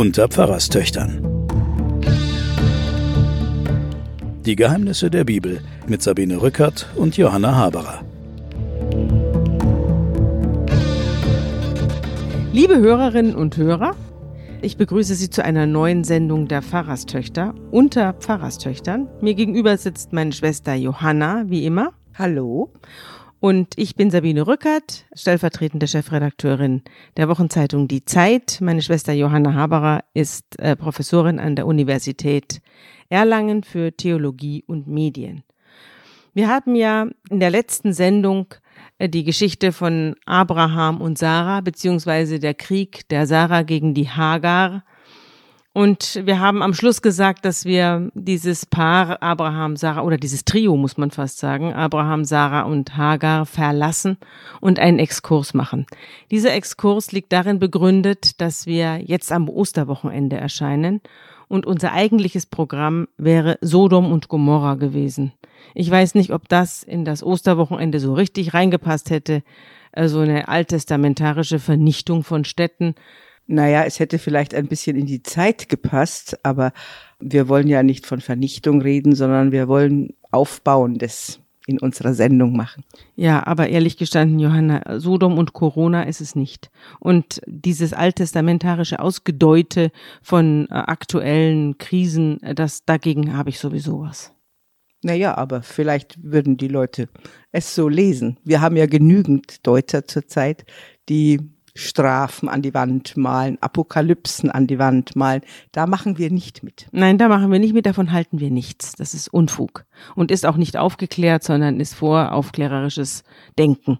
Unter Pfarrerstöchtern. Die Geheimnisse der Bibel mit Sabine Rückert und Johanna Haberer. Liebe Hörerinnen und Hörer, ich begrüße Sie zu einer neuen Sendung der Pfarrerstöchter unter Pfarrerstöchtern. Mir gegenüber sitzt meine Schwester Johanna, wie immer. Hallo. Und ich bin Sabine Rückert, stellvertretende Chefredakteurin der Wochenzeitung Die Zeit. Meine Schwester Johanna Haberer ist äh, Professorin an der Universität Erlangen für Theologie und Medien. Wir haben ja in der letzten Sendung äh, die Geschichte von Abraham und Sarah, beziehungsweise der Krieg der Sarah gegen die Hagar und wir haben am Schluss gesagt, dass wir dieses Paar Abraham, Sarah oder dieses Trio muss man fast sagen, Abraham, Sarah und Hagar verlassen und einen Exkurs machen. Dieser Exkurs liegt darin begründet, dass wir jetzt am Osterwochenende erscheinen und unser eigentliches Programm wäre Sodom und Gomorra gewesen. Ich weiß nicht, ob das in das Osterwochenende so richtig reingepasst hätte, so also eine alttestamentarische Vernichtung von Städten naja, es hätte vielleicht ein bisschen in die Zeit gepasst, aber wir wollen ja nicht von Vernichtung reden, sondern wir wollen Aufbauendes in unserer Sendung machen. Ja, aber ehrlich gestanden, Johanna, Sodom und Corona ist es nicht. Und dieses alttestamentarische Ausgedeute von äh, aktuellen Krisen, äh, das dagegen habe ich sowieso was. Naja, aber vielleicht würden die Leute es so lesen. Wir haben ja genügend Deuter zurzeit, die Strafen an die Wand malen, Apokalypsen an die Wand malen. Da machen wir nicht mit. Nein, da machen wir nicht mit, davon halten wir nichts. Das ist Unfug und ist auch nicht aufgeklärt, sondern ist voraufklärerisches Denken.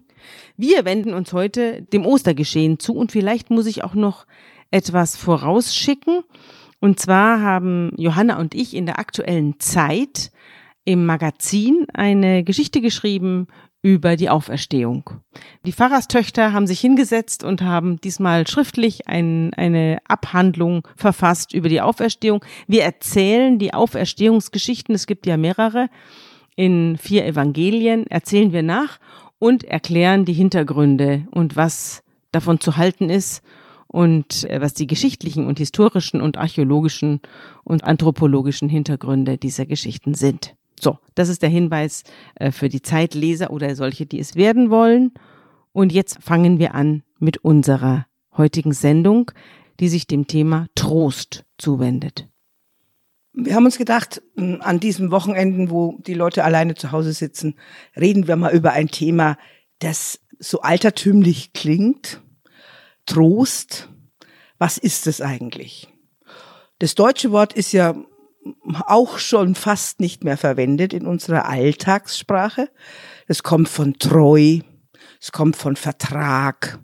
Wir wenden uns heute dem Ostergeschehen zu und vielleicht muss ich auch noch etwas vorausschicken. Und zwar haben Johanna und ich in der aktuellen Zeit im Magazin eine Geschichte geschrieben über die Auferstehung. Die Pfarrerstöchter haben sich hingesetzt und haben diesmal schriftlich ein, eine Abhandlung verfasst über die Auferstehung. Wir erzählen die Auferstehungsgeschichten, es gibt ja mehrere, in vier Evangelien erzählen wir nach und erklären die Hintergründe und was davon zu halten ist und äh, was die geschichtlichen und historischen und archäologischen und anthropologischen Hintergründe dieser Geschichten sind. So, das ist der Hinweis äh, für die Zeitleser oder solche, die es werden wollen. Und jetzt fangen wir an mit unserer heutigen Sendung, die sich dem Thema Trost zuwendet. Wir haben uns gedacht, an diesen Wochenenden, wo die Leute alleine zu Hause sitzen, reden wir mal über ein Thema, das so altertümlich klingt. Trost. Was ist es eigentlich? Das deutsche Wort ist ja auch schon fast nicht mehr verwendet in unserer Alltagssprache. Es kommt von treu, es kommt von Vertrag,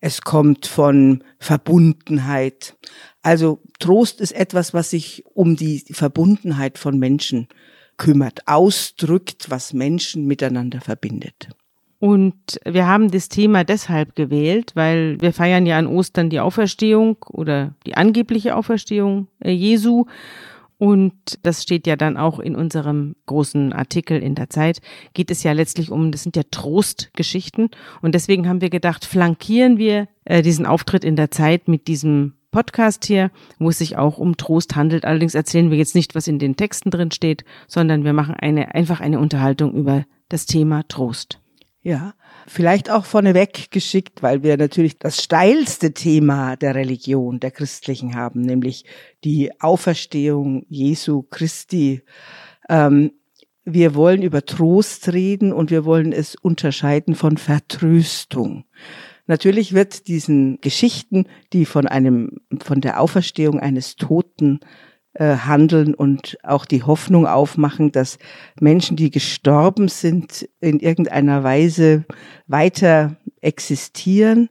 es kommt von Verbundenheit. Also Trost ist etwas, was sich um die Verbundenheit von Menschen kümmert, ausdrückt, was Menschen miteinander verbindet. Und wir haben das Thema deshalb gewählt, weil wir feiern ja an Ostern die Auferstehung oder die angebliche Auferstehung äh, Jesu. Und das steht ja dann auch in unserem großen Artikel in der Zeit, geht es ja letztlich um, das sind ja Trostgeschichten. Und deswegen haben wir gedacht, flankieren wir äh, diesen Auftritt in der Zeit mit diesem Podcast hier, wo es sich auch um Trost handelt. Allerdings erzählen wir jetzt nicht, was in den Texten drin steht, sondern wir machen eine, einfach eine Unterhaltung über das Thema Trost. Ja, vielleicht auch vorneweg geschickt, weil wir natürlich das steilste Thema der Religion, der christlichen haben, nämlich die Auferstehung Jesu Christi. Ähm, wir wollen über Trost reden und wir wollen es unterscheiden von Vertröstung. Natürlich wird diesen Geschichten, die von einem, von der Auferstehung eines Toten äh, handeln und auch die Hoffnung aufmachen, dass Menschen, die gestorben sind, in irgendeiner Weise weiter existieren.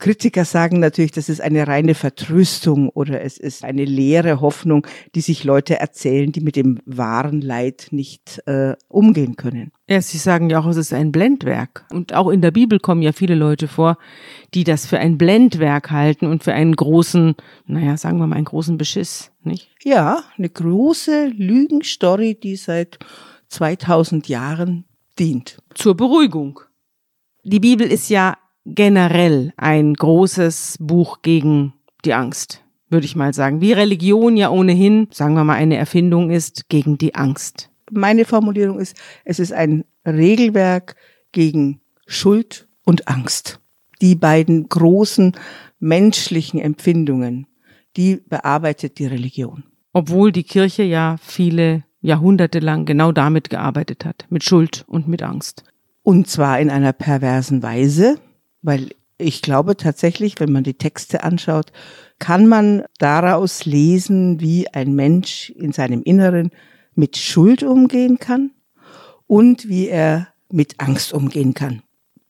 Kritiker sagen natürlich, das ist eine reine Vertröstung oder es ist eine leere Hoffnung, die sich Leute erzählen, die mit dem wahren Leid nicht äh, umgehen können. Ja, sie sagen ja auch, es ist ein Blendwerk. Und auch in der Bibel kommen ja viele Leute vor, die das für ein Blendwerk halten und für einen großen, naja, sagen wir mal, einen großen Beschiss, nicht? Ja, eine große Lügenstory, die seit 2000 Jahren dient. Zur Beruhigung. Die Bibel ist ja generell ein großes Buch gegen die Angst, würde ich mal sagen. Wie Religion ja ohnehin, sagen wir mal, eine Erfindung ist gegen die Angst. Meine Formulierung ist, es ist ein Regelwerk gegen Schuld und Angst. Die beiden großen menschlichen Empfindungen, die bearbeitet die Religion. Obwohl die Kirche ja viele Jahrhunderte lang genau damit gearbeitet hat, mit Schuld und mit Angst. Und zwar in einer perversen Weise, weil ich glaube tatsächlich, wenn man die Texte anschaut, kann man daraus lesen, wie ein Mensch in seinem Inneren mit Schuld umgehen kann und wie er mit Angst umgehen kann.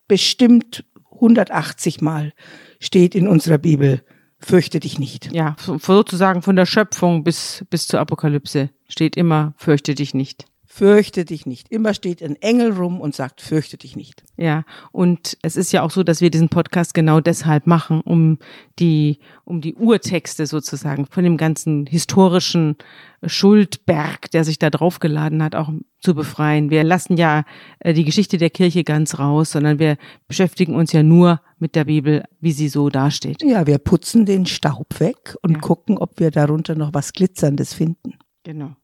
Bestimmt 180 Mal steht in unserer Bibel, fürchte dich nicht. Ja, sozusagen von der Schöpfung bis, bis zur Apokalypse steht immer, fürchte dich nicht fürchte dich nicht. Immer steht ein Engel rum und sagt, fürchte dich nicht. Ja, und es ist ja auch so, dass wir diesen Podcast genau deshalb machen, um die, um die Urtexte sozusagen von dem ganzen historischen Schuldberg, der sich da draufgeladen hat, auch zu befreien. Wir lassen ja äh, die Geschichte der Kirche ganz raus, sondern wir beschäftigen uns ja nur mit der Bibel, wie sie so dasteht. Ja, wir putzen den Staub weg und ja. gucken, ob wir darunter noch was Glitzerndes finden. Genau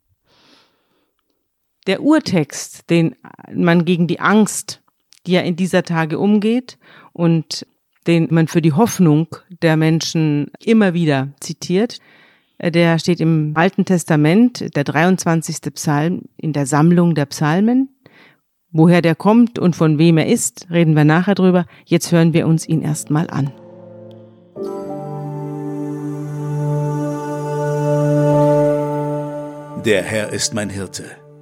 der Urtext, den man gegen die Angst, die ja in dieser Tage umgeht und den man für die Hoffnung der Menschen immer wieder zitiert, äh, der steht im Alten Testament, der 23. Psalm in der Sammlung der Psalmen. Woher der kommt und von wem er ist, reden wir nachher drüber. Jetzt hören wir uns ihn erstmal an. Der Herr ist mein Hirte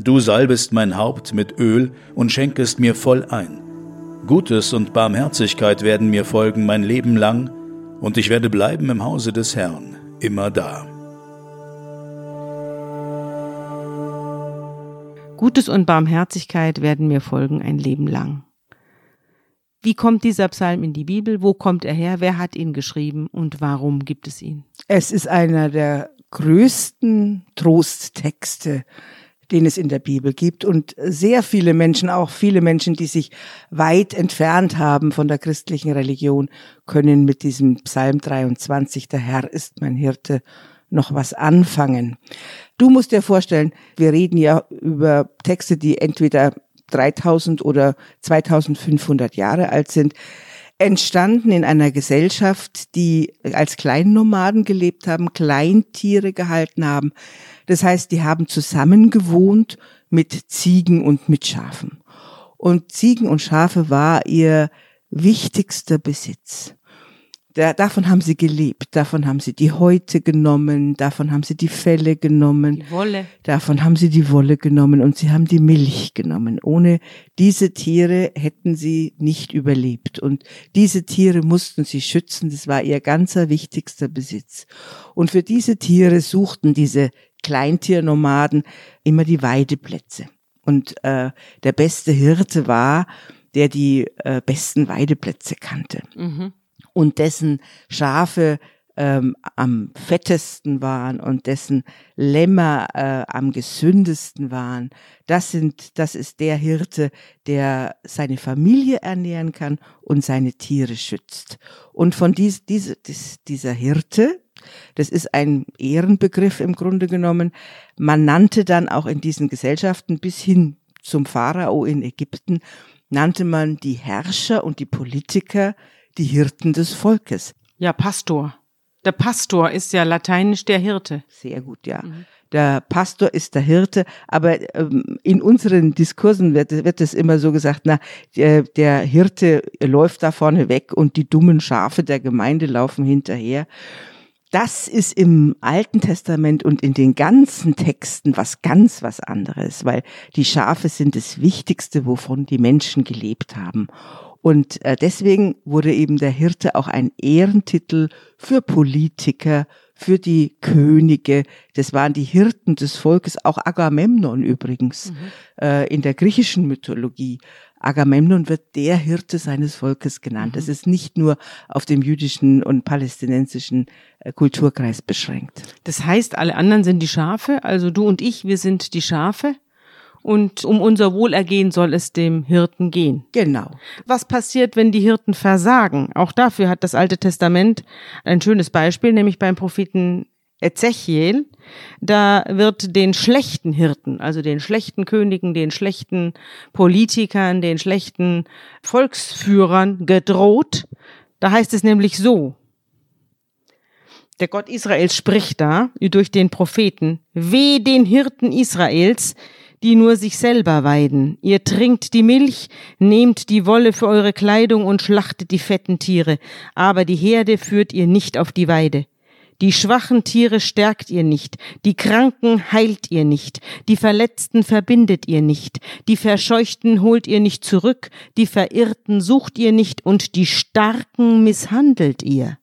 Du salbest mein Haupt mit Öl und schenkest mir voll ein. Gutes und Barmherzigkeit werden mir folgen mein Leben lang, und ich werde bleiben im Hause des Herrn, immer da. Gutes und Barmherzigkeit werden mir folgen ein Leben lang. Wie kommt dieser Psalm in die Bibel? Wo kommt er her? Wer hat ihn geschrieben und warum gibt es ihn? Es ist einer der größten Trosttexte den es in der Bibel gibt. Und sehr viele Menschen, auch viele Menschen, die sich weit entfernt haben von der christlichen Religion, können mit diesem Psalm 23, der Herr ist mein Hirte, noch was anfangen. Du musst dir vorstellen, wir reden ja über Texte, die entweder 3000 oder 2500 Jahre alt sind entstanden in einer Gesellschaft, die als Kleinnomaden gelebt haben, Kleintiere gehalten haben, das heißt, die haben zusammen gewohnt mit Ziegen und mit Schafen. Und Ziegen und Schafe war ihr wichtigster Besitz. Da, davon haben sie gelebt, davon haben sie die Häute genommen, davon haben sie die Felle genommen, die Wolle. davon haben sie die Wolle genommen und sie haben die Milch genommen. Ohne diese Tiere hätten sie nicht überlebt und diese Tiere mussten sie schützen, das war ihr ganzer wichtigster Besitz. Und für diese Tiere suchten diese Kleintiernomaden immer die Weideplätze. Und äh, der beste Hirte war, der die äh, besten Weideplätze kannte mhm. und dessen Schafe ähm, am fettesten waren und dessen Lämmer äh, am gesündesten waren. Das sind, das ist der Hirte, der seine Familie ernähren kann und seine Tiere schützt. Und von dies, diese, dies, dieser Hirte, das ist ein Ehrenbegriff im Grunde genommen. Man nannte dann auch in diesen Gesellschaften bis hin zum Pharao in Ägypten, nannte man die Herrscher und die Politiker die Hirten des Volkes. Ja, Pastor. Der Pastor ist ja lateinisch der Hirte. Sehr gut, ja. Mhm. Der Pastor ist der Hirte, aber ähm, in unseren Diskursen wird, wird es immer so gesagt, na, der, der Hirte läuft da vorne weg und die dummen Schafe der Gemeinde laufen hinterher. Das ist im Alten Testament und in den ganzen Texten was ganz was anderes, weil die Schafe sind das Wichtigste, wovon die Menschen gelebt haben. Und äh, deswegen wurde eben der Hirte auch ein Ehrentitel für Politiker, für die Könige. Das waren die Hirten des Volkes, auch Agamemnon übrigens mhm. äh, in der griechischen Mythologie. Agamemnon wird der Hirte seines Volkes genannt. Das mhm. ist nicht nur auf dem jüdischen und palästinensischen äh, Kulturkreis beschränkt. Das heißt, alle anderen sind die Schafe, also du und ich, wir sind die Schafe und um unser Wohlergehen soll es dem Hirten gehen. Genau. Was passiert, wenn die Hirten versagen? Auch dafür hat das Alte Testament ein schönes Beispiel, nämlich beim Propheten Ezechiel. Da wird den schlechten Hirten, also den schlechten Königen, den schlechten Politikern, den schlechten Volksführern gedroht. Da heißt es nämlich so, der Gott Israels spricht da durch den Propheten, weh den Hirten Israels, die nur sich selber weiden. Ihr trinkt die Milch, nehmt die Wolle für eure Kleidung und schlachtet die fetten Tiere, aber die Herde führt ihr nicht auf die Weide. Die schwachen Tiere stärkt ihr nicht, die Kranken heilt ihr nicht, die Verletzten verbindet ihr nicht, die Verscheuchten holt ihr nicht zurück, die Verirrten sucht ihr nicht und die Starken misshandelt ihr.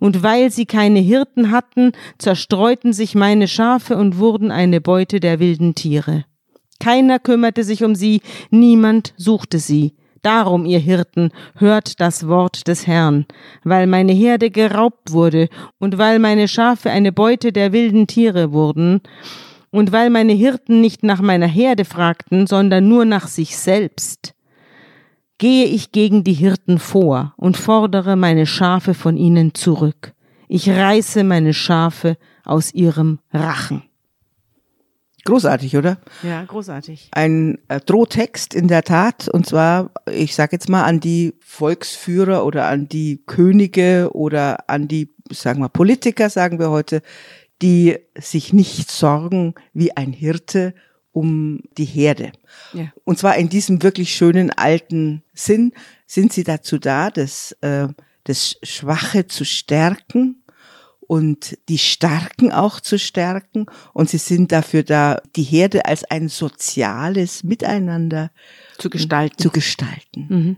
Und weil sie keine Hirten hatten, zerstreuten sich meine Schafe und wurden eine Beute der wilden Tiere. Keiner kümmerte sich um sie, niemand suchte sie. Darum, ihr Hirten, hört das Wort des Herrn, weil meine Herde geraubt wurde und weil meine Schafe eine Beute der wilden Tiere wurden, und weil meine Hirten nicht nach meiner Herde fragten, sondern nur nach sich selbst gehe ich gegen die Hirten vor und fordere meine Schafe von ihnen zurück. Ich reiße meine Schafe aus ihrem Rachen. Großartig, oder? Ja, großartig. Ein äh, Drohtext in der Tat, und zwar, ich sage jetzt mal, an die Volksführer oder an die Könige oder an die, sagen wir, Politiker, sagen wir heute, die sich nicht sorgen wie ein Hirte um die Herde. Ja. Und zwar in diesem wirklich schönen alten Sinn sind sie dazu da, das, äh, das Schwache zu stärken und die Starken auch zu stärken. Und sie sind dafür da, die Herde als ein soziales Miteinander zu gestalten. Zu gestalten. Mhm.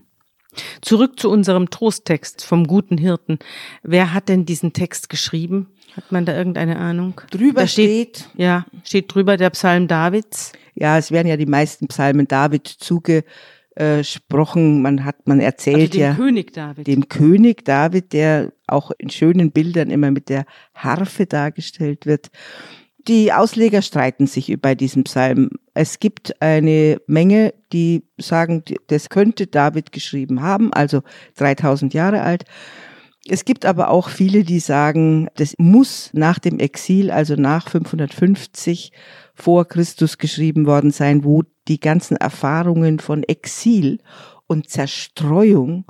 Zurück zu unserem Trosttext vom guten Hirten. Wer hat denn diesen Text geschrieben? Hat man da irgendeine Ahnung? Drüber da steht, steht, ja, steht drüber der Psalm Davids. Ja, es werden ja die meisten Psalmen David zugesprochen. Man hat, man erzählt also dem ja König David. dem König David, der auch in schönen Bildern immer mit der Harfe dargestellt wird. Die Ausleger streiten sich über diesen Psalm. Es gibt eine Menge, die sagen, das könnte David geschrieben haben, also 3000 Jahre alt. Es gibt aber auch viele, die sagen, das muss nach dem Exil, also nach 550 vor Christus geschrieben worden sein, wo die ganzen Erfahrungen von Exil und Zerstreuung,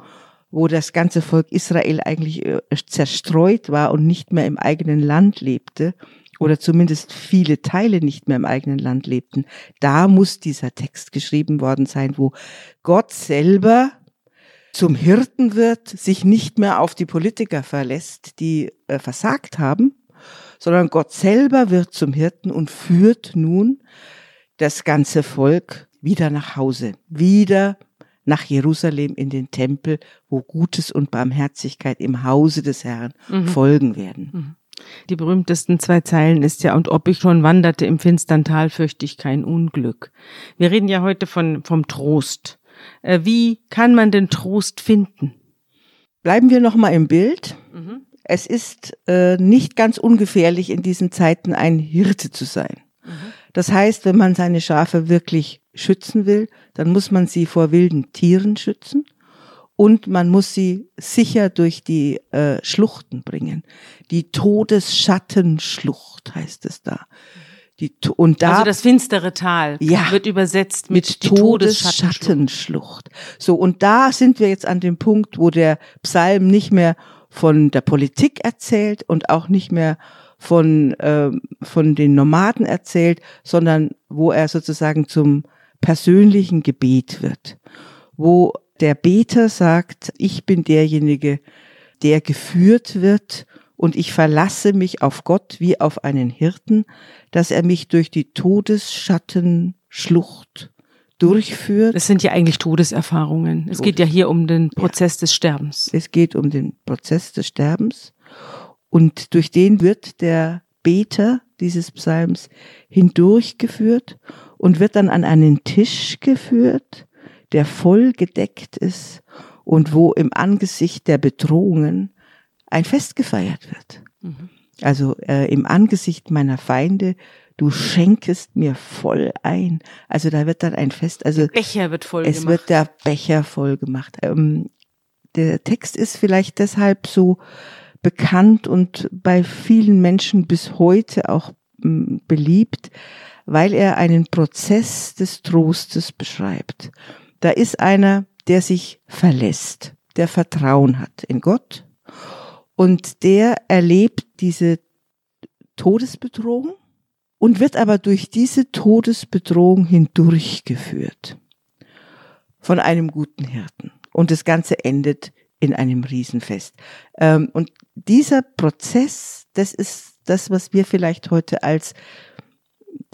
wo das ganze Volk Israel eigentlich äh, zerstreut war und nicht mehr im eigenen Land lebte, oder zumindest viele Teile nicht mehr im eigenen Land lebten, da muss dieser Text geschrieben worden sein, wo Gott selber zum Hirten wird, sich nicht mehr auf die Politiker verlässt, die äh, versagt haben, sondern Gott selber wird zum Hirten und führt nun das ganze Volk wieder nach Hause, wieder nach Jerusalem in den Tempel, wo Gutes und Barmherzigkeit im Hause des Herrn mhm. folgen werden. Mhm. Die berühmtesten zwei Zeilen ist ja, und ob ich schon wanderte im finstern Tal, fürchte ich kein Unglück. Wir reden ja heute von, vom Trost. Äh, wie kann man den Trost finden? Bleiben wir nochmal im Bild. Mhm. Es ist äh, nicht ganz ungefährlich, in diesen Zeiten ein Hirte zu sein. Mhm. Das heißt, wenn man seine Schafe wirklich schützen will, dann muss man sie vor wilden Tieren schützen und man muss sie sicher durch die äh, Schluchten bringen. Die Todesschattenschlucht heißt es da. Die, und da, also das finstere Tal ja, wird übersetzt mit, mit Todesschattenschlucht. So, und da sind wir jetzt an dem Punkt, wo der Psalm nicht mehr von der Politik erzählt und auch nicht mehr von, äh, von den Nomaden erzählt, sondern wo er sozusagen zum persönlichen Gebet wird. Wo der Beter sagt, ich bin derjenige, der geführt wird und ich verlasse mich auf Gott wie auf einen Hirten, dass er mich durch die Todesschattenschlucht durchführt. Das sind ja eigentlich Todeserfahrungen. Es geht ja hier um den Prozess ja. des Sterbens. Es geht um den Prozess des Sterbens und durch den wird der Beter dieses Psalms hindurchgeführt und wird dann an einen Tisch geführt, der voll gedeckt ist und wo im Angesicht der Bedrohungen ein Fest gefeiert wird. Mhm. Also äh, im Angesicht meiner Feinde, du schenkest mir voll ein. Also da wird dann ein Fest, also der Becher wird voll es gemacht. wird der Becher voll gemacht. Ähm, der Text ist vielleicht deshalb so bekannt und bei vielen Menschen bis heute auch ähm, beliebt, weil er einen Prozess des Trostes beschreibt. Da ist einer, der sich verlässt, der Vertrauen hat in Gott und der erlebt diese Todesbedrohung und wird aber durch diese Todesbedrohung hindurchgeführt von einem guten Hirten. Und das Ganze endet in einem Riesenfest. Ähm, und dieser Prozess, das ist das, was wir vielleicht heute als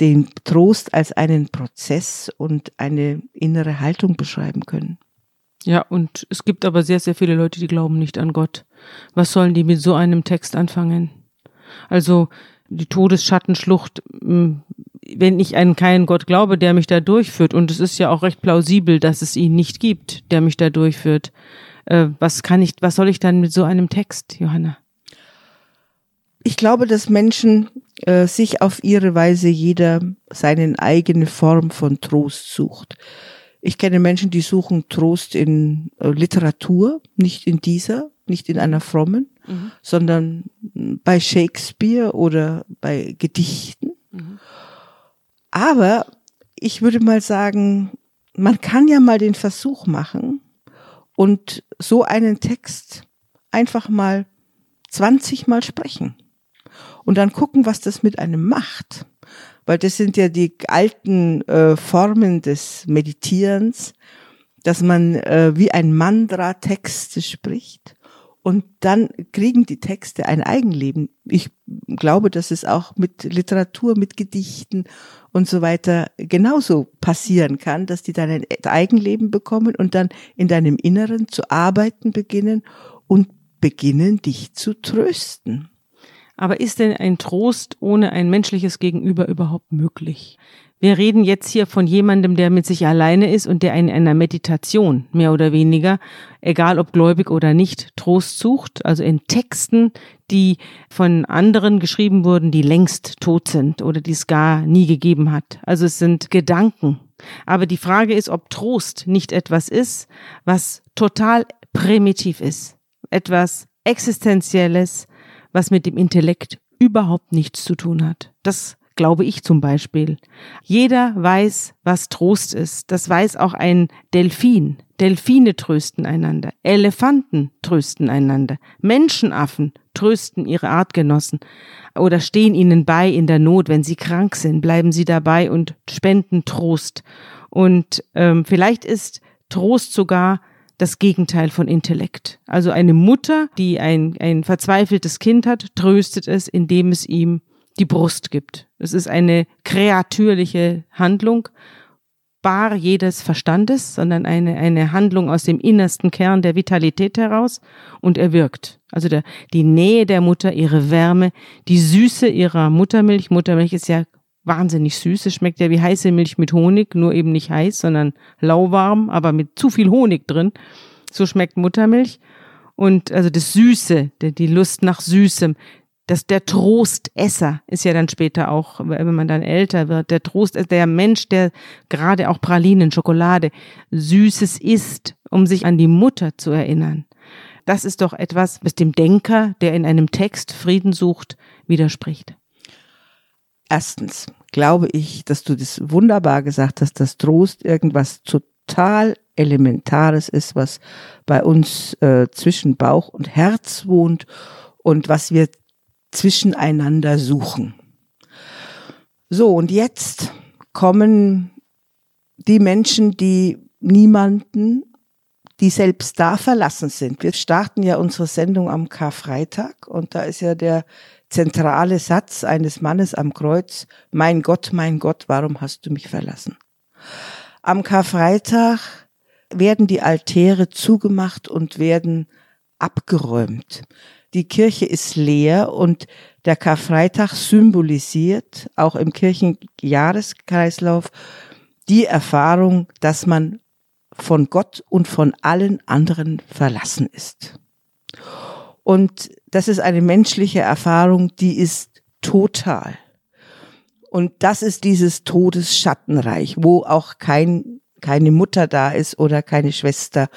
den Trost als einen Prozess und eine innere Haltung beschreiben können. Ja, und es gibt aber sehr, sehr viele Leute, die glauben nicht an Gott. Was sollen die mit so einem Text anfangen? Also die Todesschattenschlucht, hm, wenn ich an keinen Gott glaube, der mich da durchführt, und es ist ja auch recht plausibel, dass es ihn nicht gibt, der mich da durchführt, äh, was kann ich, was soll ich dann mit so einem Text, Johanna? Ich glaube, dass Menschen äh, sich auf ihre Weise jeder seine eigene Form von Trost sucht. Ich kenne Menschen, die suchen Trost in äh, Literatur, nicht in dieser, nicht in einer frommen, mhm. sondern bei Shakespeare oder bei Gedichten. Mhm. Aber ich würde mal sagen, man kann ja mal den Versuch machen und so einen Text einfach mal 20 Mal sprechen und dann gucken, was das mit einem macht weil das sind ja die alten äh, Formen des Meditierens, dass man äh, wie ein Mandra Texte spricht und dann kriegen die Texte ein Eigenleben. Ich glaube, dass es auch mit Literatur, mit Gedichten und so weiter genauso passieren kann, dass die dann ein Eigenleben bekommen und dann in deinem Inneren zu arbeiten beginnen und beginnen, dich zu trösten. Aber ist denn ein Trost ohne ein menschliches Gegenüber überhaupt möglich? Wir reden jetzt hier von jemandem, der mit sich alleine ist und der in einer Meditation mehr oder weniger, egal ob gläubig oder nicht, Trost sucht, also in Texten, die von anderen geschrieben wurden, die längst tot sind oder die es gar nie gegeben hat. Also es sind Gedanken. Aber die Frage ist, ob Trost nicht etwas ist, was total primitiv ist, etwas Existenzielles, was mit dem Intellekt überhaupt nichts zu tun hat. Das glaube ich zum Beispiel. Jeder weiß, was Trost ist. Das weiß auch ein Delfin. Delfine trösten einander. Elefanten trösten einander. Menschenaffen trösten ihre Artgenossen oder stehen ihnen bei in der Not. Wenn sie krank sind, bleiben sie dabei und spenden Trost. Und ähm, vielleicht ist Trost sogar das Gegenteil von Intellekt. Also eine Mutter, die ein, ein verzweifeltes Kind hat, tröstet es, indem es ihm die Brust gibt. Es ist eine kreatürliche Handlung, bar jedes Verstandes, sondern eine, eine Handlung aus dem innersten Kern der Vitalität heraus und er wirkt. Also der, die Nähe der Mutter, ihre Wärme, die Süße ihrer Muttermilch. Muttermilch ist ja wahnsinnig süß. Es schmeckt ja wie heiße Milch mit Honig, nur eben nicht heiß, sondern lauwarm, aber mit zu viel Honig drin. So schmeckt Muttermilch. Und also das Süße, die Lust nach Süßem, das, der Trostesser ist ja dann später auch, wenn man dann älter wird, der Trost, der Mensch, der gerade auch Pralinen, Schokolade, Süßes isst, um sich an die Mutter zu erinnern. Das ist doch etwas, was dem Denker, der in einem Text Frieden sucht, widerspricht. Erstens glaube ich, dass du das wunderbar gesagt hast, dass Trost irgendwas total Elementares ist, was bei uns äh, zwischen Bauch und Herz wohnt und was wir zwischeneinander suchen. So, und jetzt kommen die Menschen, die niemanden, die selbst da verlassen sind. Wir starten ja unsere Sendung am Karfreitag und da ist ja der zentrale Satz eines Mannes am Kreuz, mein Gott, mein Gott, warum hast du mich verlassen? Am Karfreitag werden die Altäre zugemacht und werden abgeräumt. Die Kirche ist leer und der Karfreitag symbolisiert auch im Kirchenjahreskreislauf die Erfahrung, dass man von Gott und von allen anderen verlassen ist. Und das ist eine menschliche Erfahrung, die ist total. Und das ist dieses Todesschattenreich, wo auch kein, keine Mutter da ist oder keine Schwester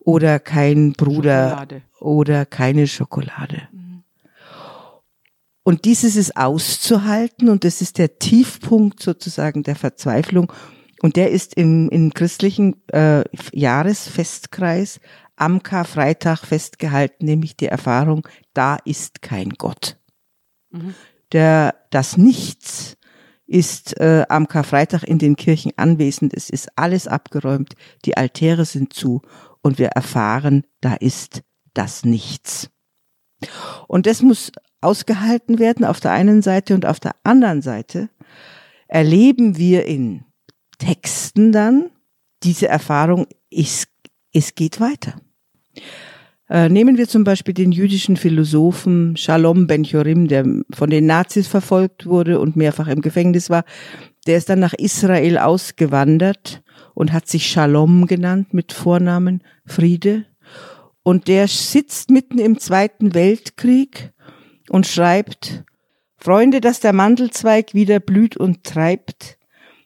oder kein Bruder Schokolade. oder keine Schokolade. Mhm. Und dieses ist auszuhalten und das ist der Tiefpunkt sozusagen der Verzweiflung. Und der ist im, im christlichen äh, Jahresfestkreis am Karfreitag festgehalten, nämlich die Erfahrung, da ist kein Gott. Mhm. Der, das Nichts ist äh, am Karfreitag in den Kirchen anwesend. Es ist alles abgeräumt, die Altäre sind zu und wir erfahren, da ist das Nichts. Und das muss ausgehalten werden auf der einen Seite und auf der anderen Seite erleben wir in Texten dann diese Erfahrung, es, es geht weiter. Äh, nehmen wir zum Beispiel den jüdischen Philosophen Shalom Ben-Chorim, der von den Nazis verfolgt wurde und mehrfach im Gefängnis war. Der ist dann nach Israel ausgewandert und hat sich Shalom genannt mit Vornamen Friede. Und der sitzt mitten im Zweiten Weltkrieg und schreibt, Freunde, dass der Mandelzweig wieder blüht und treibt,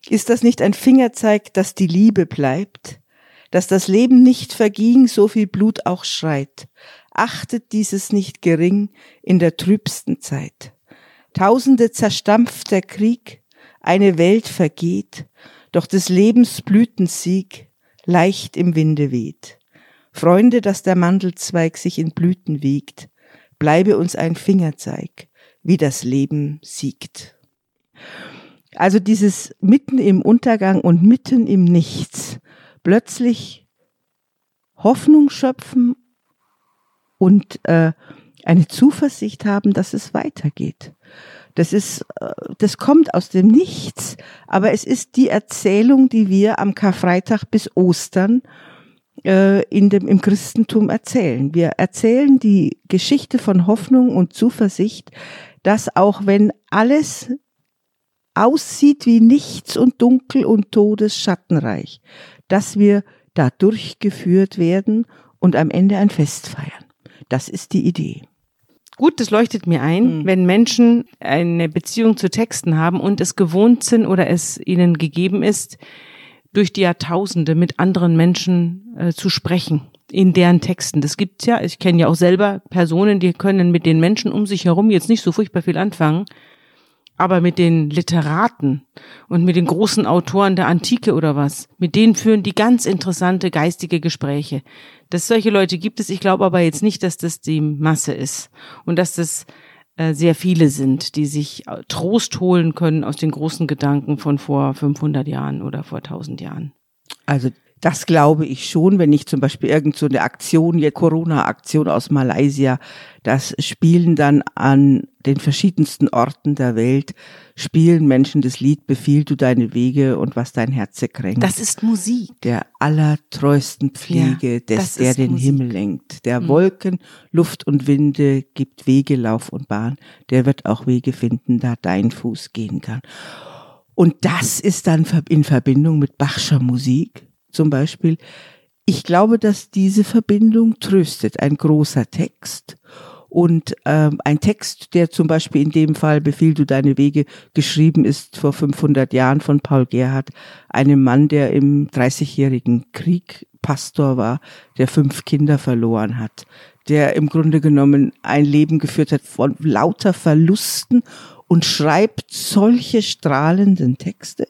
ist das nicht ein Fingerzeig, dass die Liebe bleibt, dass das Leben nicht verging, so viel Blut auch schreit? Achtet dieses nicht gering in der trübsten Zeit. Tausende zerstampft der Krieg, eine Welt vergeht, doch des Lebens Blütensieg leicht im Winde weht. Freunde, dass der Mandelzweig sich in Blüten wiegt, bleibe uns ein Fingerzeig, wie das Leben siegt. Also dieses mitten im Untergang und mitten im Nichts plötzlich Hoffnung schöpfen und äh, eine Zuversicht haben, dass es weitergeht. Das ist, äh, das kommt aus dem Nichts, aber es ist die Erzählung, die wir am Karfreitag bis Ostern äh, in dem, im Christentum erzählen. Wir erzählen die Geschichte von Hoffnung und Zuversicht, dass auch wenn alles aussieht wie nichts und dunkel und todesschattenreich, dass wir da durchgeführt werden und am Ende ein Fest feiern. Das ist die Idee. Gut, das leuchtet mir ein, mhm. wenn Menschen eine Beziehung zu Texten haben und es gewohnt sind oder es ihnen gegeben ist, durch die Jahrtausende mit anderen Menschen äh, zu sprechen in deren Texten. Das gibt's ja. Ich kenne ja auch selber Personen, die können mit den Menschen um sich herum jetzt nicht so furchtbar viel anfangen, aber mit den Literaten und mit den großen Autoren der Antike oder was, mit denen führen die ganz interessante geistige Gespräche. Dass solche Leute gibt es, ich glaube aber jetzt nicht, dass das die Masse ist und dass das äh, sehr viele sind, die sich äh, Trost holen können aus den großen Gedanken von vor 500 Jahren oder vor 1000 Jahren. Also das glaube ich schon, wenn ich zum Beispiel irgend so eine Aktion, ja Corona-Aktion aus Malaysia, das spielen dann an den verschiedensten Orten der Welt, spielen Menschen das Lied Befiehl du deine Wege und was dein Herze kränkt. Das ist Musik. Der allertreuesten Pflege, ja, des, der den Musik. Himmel lenkt. Der mhm. Wolken, Luft und Winde gibt Wege, Lauf und Bahn. Der wird auch Wege finden, da dein Fuß gehen kann. Und das ist dann in Verbindung mit Bachscher Musik zum Beispiel. Ich glaube, dass diese Verbindung tröstet. Ein großer Text und ähm, ein Text, der zum Beispiel in dem Fall Befiehl du deine Wege geschrieben ist vor 500 Jahren von Paul Gerhardt, einem Mann, der im Dreißigjährigen Krieg Pastor war, der fünf Kinder verloren hat, der im Grunde genommen ein Leben geführt hat von lauter Verlusten und schreibt solche strahlenden Texte.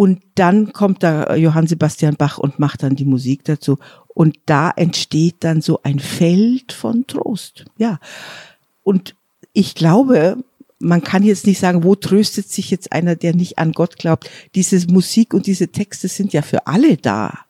Und dann kommt da Johann Sebastian Bach und macht dann die Musik dazu. Und da entsteht dann so ein Feld von Trost. Ja. Und ich glaube, man kann jetzt nicht sagen, wo tröstet sich jetzt einer, der nicht an Gott glaubt. Diese Musik und diese Texte sind ja für alle da.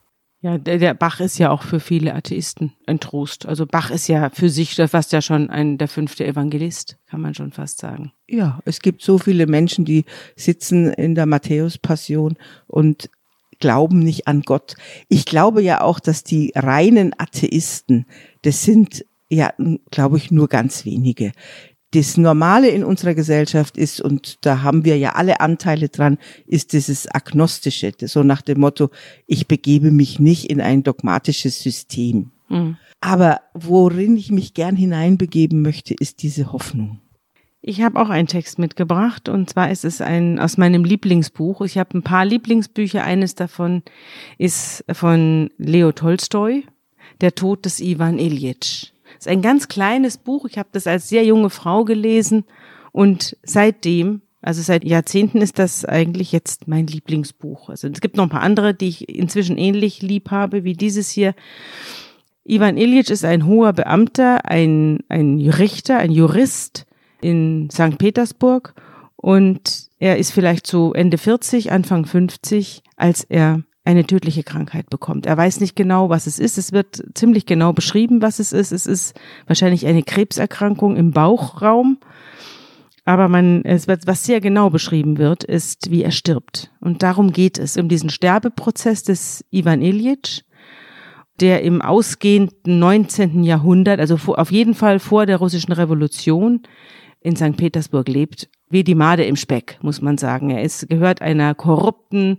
Ja, der, der, Bach ist ja auch für viele Atheisten ein Trost. Also Bach ist ja für sich fast ja schon ein der fünfte Evangelist, kann man schon fast sagen. Ja, es gibt so viele Menschen, die sitzen in der Matthäus-Passion und glauben nicht an Gott. Ich glaube ja auch, dass die reinen Atheisten, das sind ja, glaube ich, nur ganz wenige das Normale in unserer Gesellschaft ist, und da haben wir ja alle Anteile dran, ist dieses Agnostische, so nach dem Motto, ich begebe mich nicht in ein dogmatisches System. Mhm. Aber worin ich mich gern hineinbegeben möchte, ist diese Hoffnung. Ich habe auch einen Text mitgebracht und zwar ist es ein aus meinem Lieblingsbuch. Ich habe ein paar Lieblingsbücher. Eines davon ist von Leo Tolstoi, Der Tod des Ivan Ilyich. Es ist ein ganz kleines Buch. Ich habe das als sehr junge Frau gelesen und seitdem, also seit Jahrzehnten ist das eigentlich jetzt mein Lieblingsbuch. Also es gibt noch ein paar andere, die ich inzwischen ähnlich lieb habe wie dieses hier. Ivan Ilyich ist ein hoher Beamter, ein, ein Richter, ein Jurist in St. Petersburg und er ist vielleicht so Ende 40, Anfang 50, als er eine tödliche Krankheit bekommt. Er weiß nicht genau, was es ist. Es wird ziemlich genau beschrieben, was es ist. Es ist wahrscheinlich eine Krebserkrankung im Bauchraum. Aber man, es wird, was sehr genau beschrieben wird, ist, wie er stirbt. Und darum geht es, um diesen Sterbeprozess des Ivan Ilyich, der im ausgehenden 19. Jahrhundert, also auf jeden Fall vor der russischen Revolution in St. Petersburg lebt, wie die Made im Speck, muss man sagen. Er ist, gehört einer korrupten,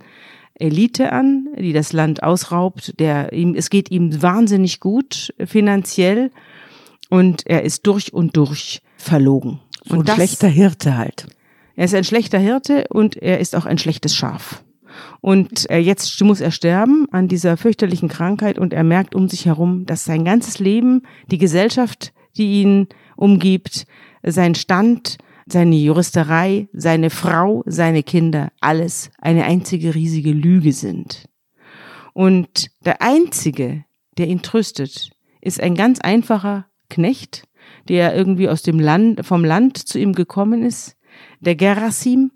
Elite an, die das Land ausraubt. Der, ihm, es geht ihm wahnsinnig gut finanziell und er ist durch und durch verlogen. So ein das, schlechter Hirte halt. Er ist ein schlechter Hirte und er ist auch ein schlechtes Schaf. Und äh, jetzt muss er sterben an dieser fürchterlichen Krankheit und er merkt um sich herum, dass sein ganzes Leben, die Gesellschaft, die ihn umgibt, sein Stand, seine Juristerei, seine Frau, seine Kinder, alles eine einzige riesige Lüge sind. Und der einzige, der ihn tröstet, ist ein ganz einfacher Knecht, der irgendwie aus dem Land, vom Land zu ihm gekommen ist, der Gerasim,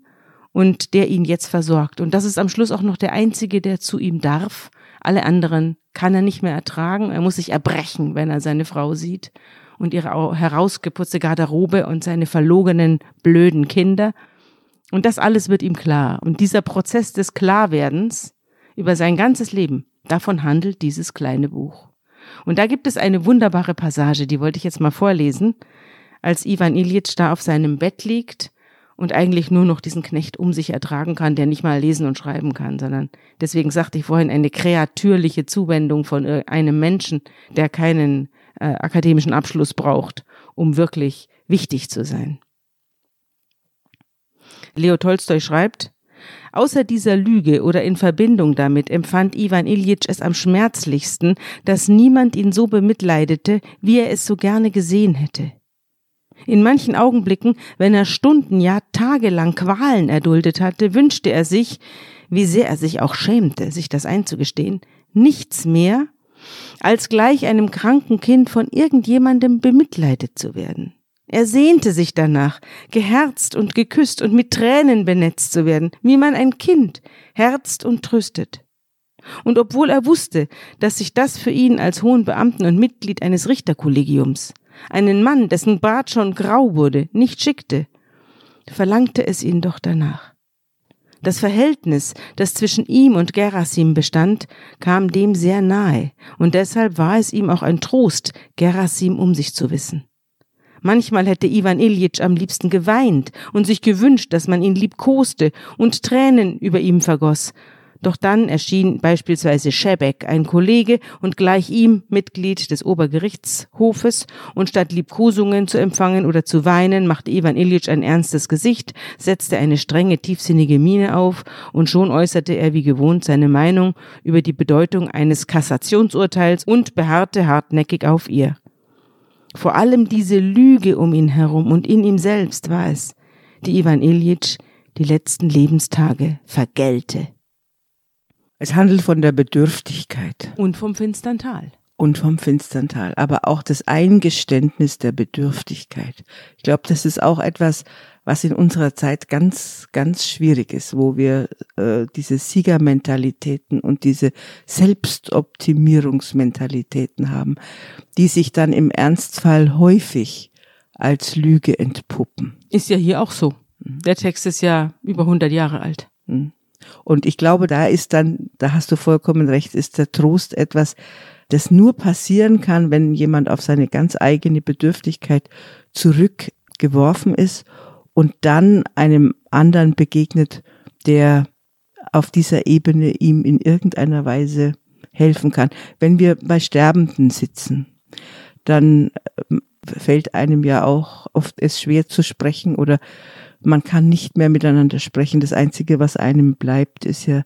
und der ihn jetzt versorgt. Und das ist am Schluss auch noch der einzige, der zu ihm darf. Alle anderen kann er nicht mehr ertragen. Er muss sich erbrechen, wenn er seine Frau sieht und ihre herausgeputzte Garderobe und seine verlogenen, blöden Kinder. Und das alles wird ihm klar. Und dieser Prozess des Klarwerdens über sein ganzes Leben, davon handelt dieses kleine Buch. Und da gibt es eine wunderbare Passage, die wollte ich jetzt mal vorlesen, als Ivan Ilyich da auf seinem Bett liegt und eigentlich nur noch diesen Knecht um sich ertragen kann, der nicht mal lesen und schreiben kann, sondern deswegen sagte ich vorhin eine kreatürliche Zuwendung von einem Menschen, der keinen äh, akademischen Abschluss braucht, um wirklich wichtig zu sein. Leo Tolstoi schreibt, Außer dieser Lüge oder in Verbindung damit empfand Ivan Ilyich es am schmerzlichsten, dass niemand ihn so bemitleidete, wie er es so gerne gesehen hätte. In manchen Augenblicken, wenn er Stunden, ja tagelang Qualen erduldet hatte, wünschte er sich, wie sehr er sich auch schämte, sich das einzugestehen, nichts mehr als gleich einem kranken Kind von irgendjemandem bemitleidet zu werden. Er sehnte sich danach, geherzt und geküsst und mit Tränen benetzt zu werden, wie man ein Kind herzt und tröstet. Und obwohl er wusste, dass sich das für ihn als hohen Beamten und Mitglied eines Richterkollegiums, einen Mann, dessen Bart schon grau wurde, nicht schickte, verlangte es ihn doch danach. Das Verhältnis, das zwischen ihm und Gerasim bestand, kam dem sehr nahe, und deshalb war es ihm auch ein Trost, Gerasim um sich zu wissen. Manchmal hätte Ivan Ilyich am liebsten geweint und sich gewünscht, dass man ihn liebkoste und Tränen über ihm vergoss, doch dann erschien beispielsweise Schebek, ein Kollege und gleich ihm Mitglied des Obergerichtshofes, und statt Liebkosungen zu empfangen oder zu weinen, machte Ivan Ilyich ein ernstes Gesicht, setzte eine strenge, tiefsinnige Miene auf, und schon äußerte er wie gewohnt seine Meinung über die Bedeutung eines Kassationsurteils und beharrte hartnäckig auf ihr. Vor allem diese Lüge um ihn herum und in ihm selbst war es, die Ivan Ilyich die letzten Lebenstage vergällte. Es handelt von der Bedürftigkeit. Und vom finstern Tal. und vom Finsterntal, aber auch das Eingeständnis der Bedürftigkeit. Ich glaube, das ist auch etwas, was in unserer Zeit ganz, ganz schwierig ist, wo wir äh, diese Siegermentalitäten und diese Selbstoptimierungsmentalitäten haben, die sich dann im Ernstfall häufig als Lüge entpuppen. Ist ja hier auch so. Mhm. Der Text ist ja über 100 Jahre alt. Mhm. Und ich glaube, da ist dann, da hast du vollkommen recht, ist der Trost etwas, das nur passieren kann, wenn jemand auf seine ganz eigene Bedürftigkeit zurückgeworfen ist und dann einem anderen begegnet, der auf dieser Ebene ihm in irgendeiner Weise helfen kann. Wenn wir bei Sterbenden sitzen, dann ähm, fällt einem ja auch oft es schwer zu sprechen oder man kann nicht mehr miteinander sprechen. Das Einzige, was einem bleibt, ist ja,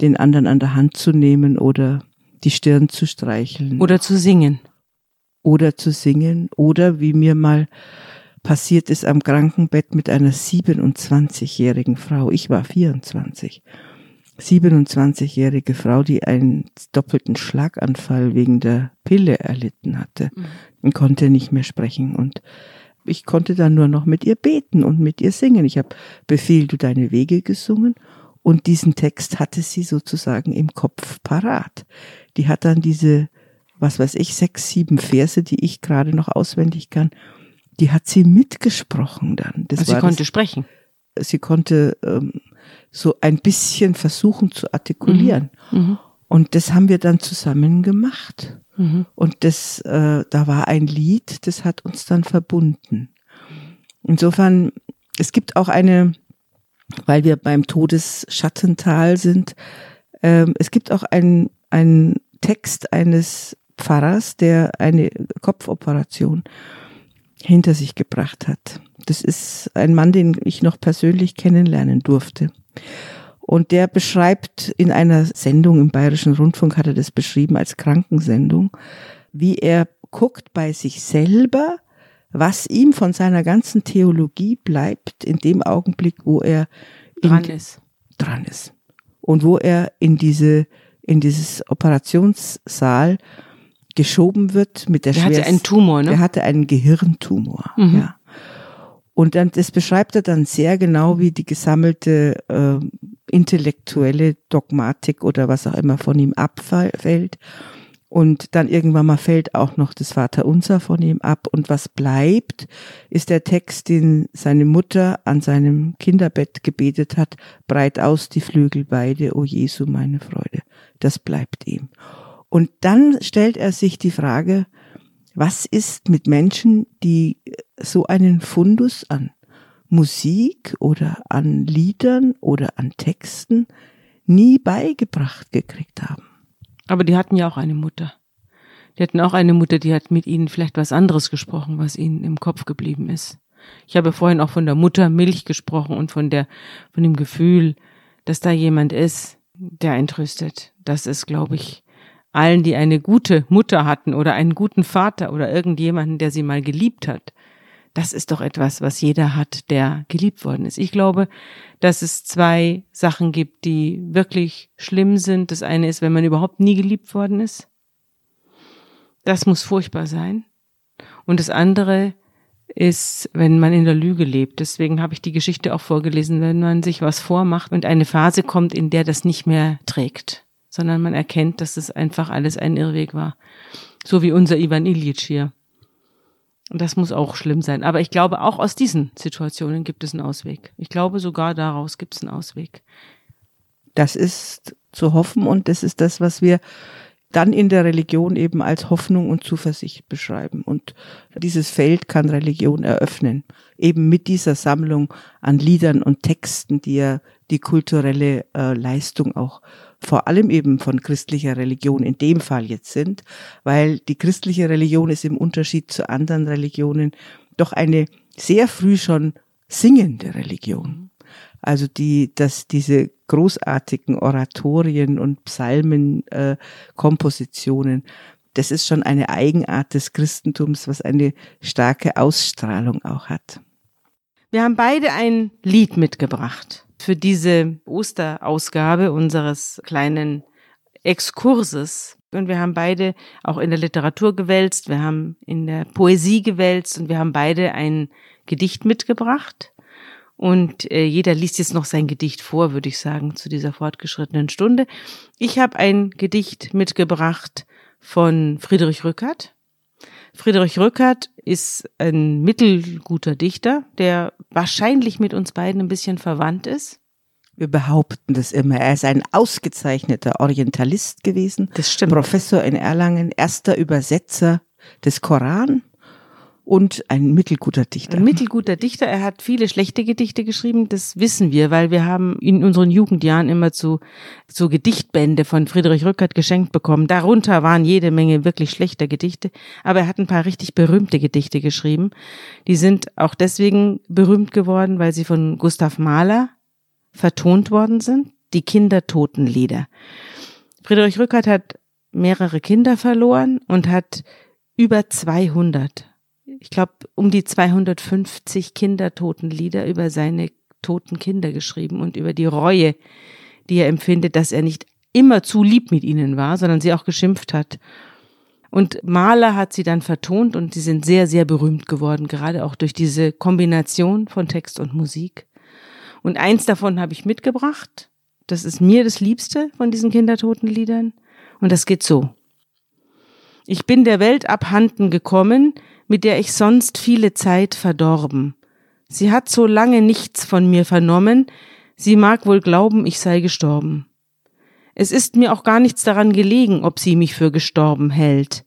den anderen an der Hand zu nehmen oder die Stirn zu streicheln. Oder zu singen. Oder zu singen. Oder wie mir mal passiert ist am Krankenbett mit einer 27-jährigen Frau. Ich war 24. 27-jährige Frau, die einen doppelten Schlaganfall wegen der Pille erlitten hatte mhm. und konnte nicht mehr sprechen. Und ich konnte dann nur noch mit ihr beten und mit ihr singen. Ich habe Befehl du deine Wege gesungen und diesen Text hatte sie sozusagen im Kopf parat. Die hat dann diese, was weiß ich, sechs, sieben Verse, die ich gerade noch auswendig kann, die hat sie mitgesprochen dann. Das also sie konnte das, sprechen. Sie konnte ähm, so ein bisschen versuchen zu artikulieren. Mhm. Mhm. Und das haben wir dann zusammen gemacht. Und das, äh, da war ein Lied, das hat uns dann verbunden. Insofern, es gibt auch eine, weil wir beim Todesschattental sind, äh, es gibt auch einen Text eines Pfarrers, der eine Kopfoperation hinter sich gebracht hat. Das ist ein Mann, den ich noch persönlich kennenlernen durfte. Und der beschreibt in einer Sendung im Bayerischen Rundfunk, hat er das beschrieben als Krankensendung, wie er guckt bei sich selber, was ihm von seiner ganzen Theologie bleibt in dem Augenblick, wo er dran ist. Dran ist. Und wo er in diese, in dieses Operationssaal geschoben wird mit der Der hatte einen Tumor, ne? Der hatte einen Gehirntumor, mhm. ja. Und dann, das beschreibt er dann sehr genau, wie die gesammelte äh, intellektuelle Dogmatik oder was auch immer von ihm abfällt. Und dann irgendwann mal fällt auch noch das Vaterunser von ihm ab. Und was bleibt, ist der Text, den seine Mutter an seinem Kinderbett gebetet hat. Breit aus die Flügel beide, o Jesu, meine Freude. Das bleibt ihm. Und dann stellt er sich die Frage, was ist mit Menschen, die so einen Fundus an Musik oder an Liedern oder an Texten nie beigebracht gekriegt haben? Aber die hatten ja auch eine Mutter. Die hatten auch eine Mutter, die hat mit ihnen vielleicht was anderes gesprochen, was ihnen im Kopf geblieben ist. Ich habe vorhin auch von der Mutter Milch gesprochen und von der, von dem Gefühl, dass da jemand ist, der eintröstet. Das ist, glaube ich, allen, die eine gute Mutter hatten oder einen guten Vater oder irgendjemanden, der sie mal geliebt hat. Das ist doch etwas, was jeder hat, der geliebt worden ist. Ich glaube, dass es zwei Sachen gibt, die wirklich schlimm sind. Das eine ist, wenn man überhaupt nie geliebt worden ist. Das muss furchtbar sein. Und das andere ist, wenn man in der Lüge lebt. Deswegen habe ich die Geschichte auch vorgelesen, wenn man sich was vormacht und eine Phase kommt, in der das nicht mehr trägt sondern man erkennt, dass es einfach alles ein Irrweg war. So wie unser Ivan Ilyich hier. Und das muss auch schlimm sein. Aber ich glaube, auch aus diesen Situationen gibt es einen Ausweg. Ich glaube, sogar daraus gibt es einen Ausweg. Das ist zu hoffen und das ist das, was wir dann in der Religion eben als Hoffnung und Zuversicht beschreiben. Und dieses Feld kann Religion eröffnen. Eben mit dieser Sammlung an Liedern und Texten, die ja die kulturelle äh, Leistung auch vor allem eben von christlicher Religion in dem Fall jetzt sind, weil die christliche Religion ist im Unterschied zu anderen Religionen doch eine sehr früh schon singende Religion. Also die, dass diese großartigen Oratorien und Psalmenkompositionen, äh, das ist schon eine Eigenart des Christentums, was eine starke Ausstrahlung auch hat. Wir haben beide ein Lied mitgebracht für diese Osterausgabe unseres kleinen Exkurses Und wir haben beide auch in der Literatur gewälzt, wir haben in der Poesie gewälzt und wir haben beide ein Gedicht mitgebracht. Und äh, jeder liest jetzt noch sein Gedicht vor, würde ich sagen, zu dieser fortgeschrittenen Stunde. Ich habe ein Gedicht mitgebracht von Friedrich Rückert. Friedrich Rückert ist ein mittelguter Dichter, der wahrscheinlich mit uns beiden ein bisschen verwandt ist. Wir behaupten das immer. Er ist ein ausgezeichneter Orientalist gewesen. Das stimmt. Professor in Erlangen, erster Übersetzer des Koran und ein mittelguter Dichter. Ein mittelguter Dichter. Er hat viele schlechte Gedichte geschrieben, das wissen wir, weil wir haben in unseren Jugendjahren immer zu so Gedichtbände von Friedrich Rückert geschenkt bekommen. Darunter waren jede Menge wirklich schlechter Gedichte, aber er hat ein paar richtig berühmte Gedichte geschrieben. Die sind auch deswegen berühmt geworden, weil sie von Gustav Mahler vertont worden sind, die Kindertotenlieder. Friedrich Rückert hat mehrere Kinder verloren und hat über 200, ich glaube um die 250 Kindertotenlieder über seine toten Kinder geschrieben und über die Reue, die er empfindet, dass er nicht immer zu lieb mit ihnen war, sondern sie auch geschimpft hat. Und Mahler hat sie dann vertont und sie sind sehr, sehr berühmt geworden, gerade auch durch diese Kombination von Text und Musik. Und eins davon habe ich mitgebracht. Das ist mir das Liebste von diesen Kindertotenliedern. Und das geht so. Ich bin der Welt abhanden gekommen, mit der ich sonst viele Zeit verdorben. Sie hat so lange nichts von mir vernommen, sie mag wohl glauben, ich sei gestorben. Es ist mir auch gar nichts daran gelegen, ob sie mich für gestorben hält.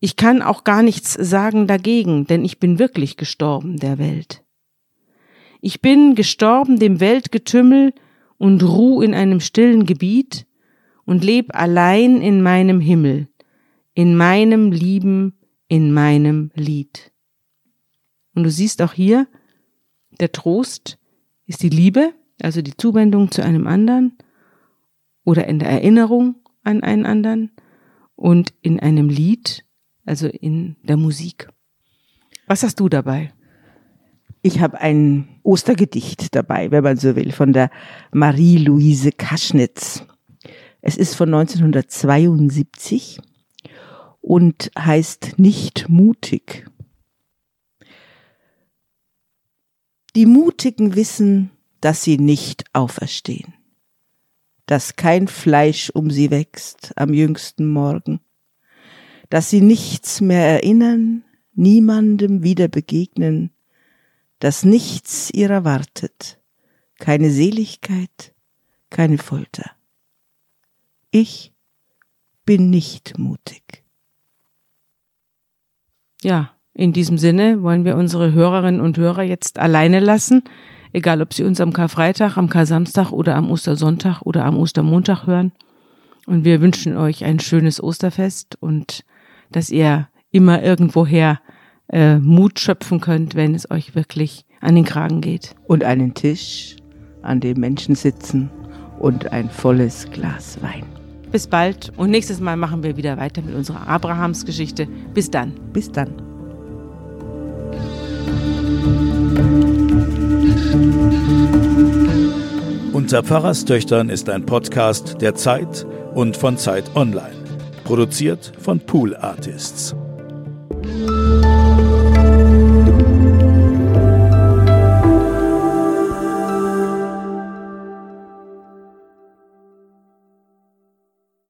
Ich kann auch gar nichts sagen dagegen, denn ich bin wirklich gestorben der Welt. Ich bin gestorben dem Weltgetümmel und ruh in einem stillen Gebiet und leb allein in meinem Himmel, in meinem Lieben, in meinem Lied. Und du siehst auch hier, der Trost ist die Liebe, also die Zuwendung zu einem anderen oder in der Erinnerung an einen anderen und in einem Lied, also in der Musik. Was hast du dabei? Ich habe ein Ostergedicht dabei, wenn man so will, von der Marie-Louise Kaschnitz. Es ist von 1972 und heißt Nicht mutig. Die Mutigen wissen, dass sie nicht auferstehen, dass kein Fleisch um sie wächst am jüngsten Morgen, dass sie nichts mehr erinnern, niemandem wieder begegnen, dass nichts ihrer wartet, keine Seligkeit, keine Folter. Ich bin nicht mutig. Ja, in diesem Sinne wollen wir unsere Hörerinnen und Hörer jetzt alleine lassen, egal ob sie uns am Karfreitag, am Kar-Samstag oder am Ostersonntag oder am Ostermontag hören. Und wir wünschen euch ein schönes Osterfest und dass ihr immer irgendwoher äh, Mut schöpfen könnt, wenn es euch wirklich an den Kragen geht. Und einen Tisch, an dem Menschen sitzen und ein volles Glas Wein. Bis bald und nächstes Mal machen wir wieder weiter mit unserer Abrahams-Geschichte. Bis dann. Bis dann. Unter Pfarrerstöchtern ist ein Podcast der Zeit und von Zeit Online. Produziert von Pool Artists.